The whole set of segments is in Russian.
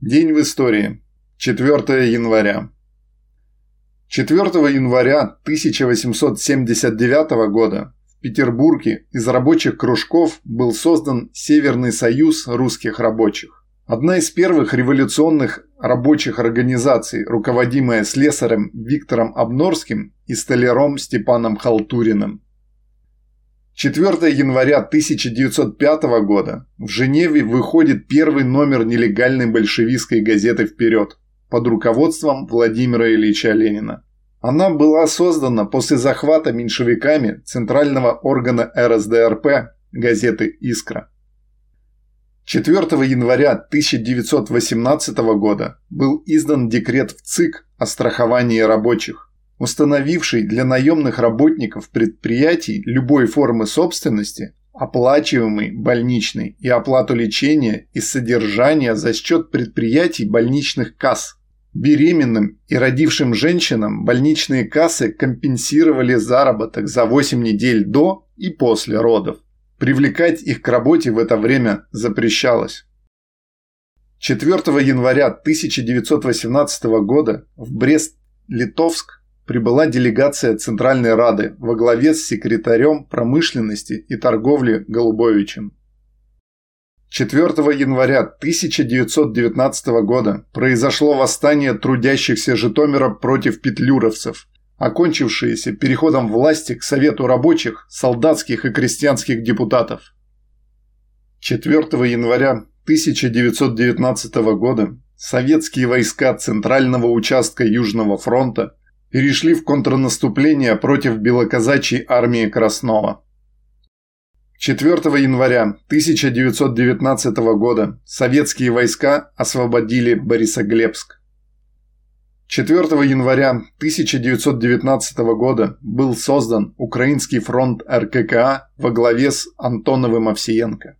День в истории. 4 января. 4 января 1879 года в Петербурге из рабочих кружков был создан Северный союз русских рабочих. Одна из первых революционных рабочих организаций, руководимая слесарем Виктором Обнорским и столяром Степаном Халтуриным. 4 января 1905 года в Женеве выходит первый номер нелегальной большевистской газеты «Вперед» под руководством Владимира Ильича Ленина. Она была создана после захвата меньшевиками центрального органа РСДРП газеты «Искра». 4 января 1918 года был издан декрет в ЦИК о страховании рабочих, установивший для наемных работников предприятий любой формы собственности оплачиваемый больничный и оплату лечения и содержания за счет предприятий больничных касс. Беременным и родившим женщинам больничные кассы компенсировали заработок за 8 недель до и после родов. Привлекать их к работе в это время запрещалось. 4 января 1918 года в Брест-Литовск прибыла делегация Центральной Рады во главе с секретарем промышленности и торговли Голубовичем. 4 января 1919 года произошло восстание трудящихся Житомира против петлюровцев, окончившееся переходом власти к Совету рабочих, солдатских и крестьянских депутатов. 4 января 1919 года советские войска Центрального участка Южного фронта перешли в контрнаступление против белоказачьей армии Краснова. 4 января 1919 года советские войска освободили Борисоглебск. 4 января 1919 года был создан Украинский фронт РККА во главе с Антоновым Овсиенко.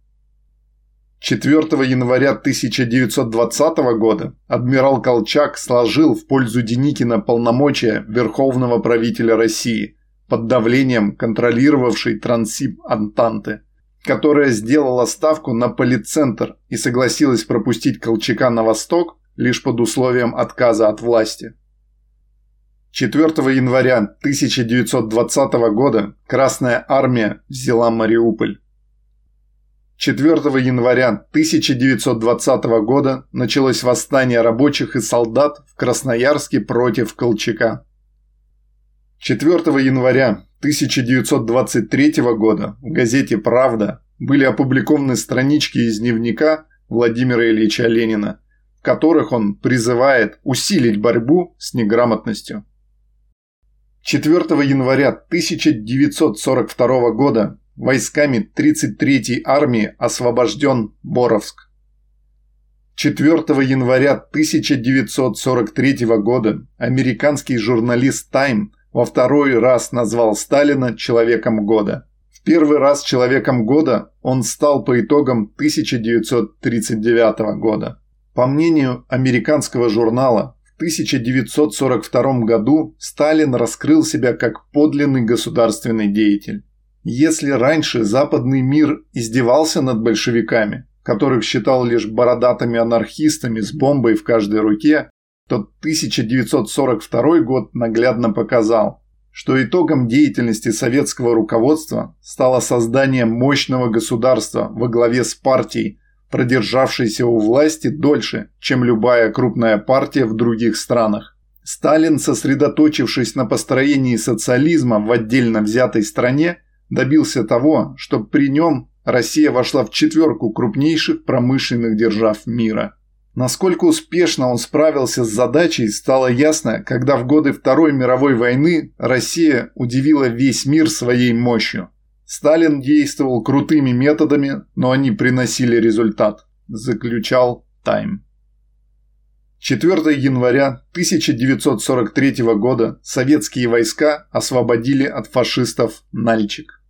4 января 1920 года адмирал Колчак сложил в пользу Деникина полномочия Верховного правителя России под давлением контролировавшей Трансип Антанты, которая сделала ставку на полицентр и согласилась пропустить Колчака на восток лишь под условием отказа от власти. 4 января 1920 года Красная Армия взяла Мариуполь. 4 января 1920 года началось восстание рабочих и солдат в Красноярске против Колчака. 4 января 1923 года в газете «Правда» были опубликованы странички из дневника Владимира Ильича Ленина, в которых он призывает усилить борьбу с неграмотностью. 4 января 1942 года войсками 33-й армии освобожден Боровск. 4 января 1943 года американский журналист Time во второй раз назвал Сталина «Человеком года». В первый раз «Человеком года» он стал по итогам 1939 года. По мнению американского журнала, в 1942 году Сталин раскрыл себя как подлинный государственный деятель. Если раньше западный мир издевался над большевиками, которых считал лишь бородатыми анархистами с бомбой в каждой руке, то 1942 год наглядно показал, что итогом деятельности советского руководства стало создание мощного государства во главе с партией, продержавшейся у власти дольше, чем любая крупная партия в других странах. Сталин, сосредоточившись на построении социализма в отдельно взятой стране, добился того, что при нем Россия вошла в четверку крупнейших промышленных держав мира. Насколько успешно он справился с задачей, стало ясно, когда в годы Второй мировой войны Россия удивила весь мир своей мощью. Сталин действовал крутыми методами, но они приносили результат, заключал Тайм. 4 января 1943 года советские войска освободили от фашистов Нальчик.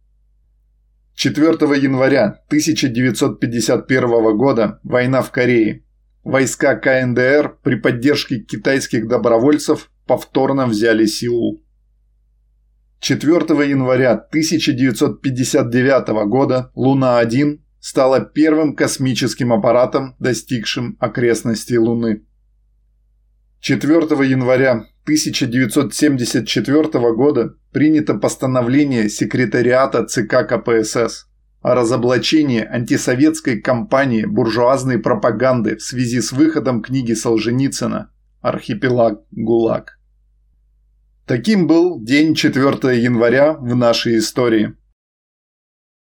4 января 1951 года война в Корее. Войска КНДР при поддержке китайских добровольцев повторно взяли Сеул. 4 января 1959 года Луна-1 стала первым космическим аппаратом, достигшим окрестностей Луны. 4 января 1974 года принято постановление секретариата ЦК КПСС о разоблачении антисоветской кампании буржуазной пропаганды в связи с выходом книги Солженицына «Архипелаг ГУЛАГ». Таким был день 4 января в нашей истории.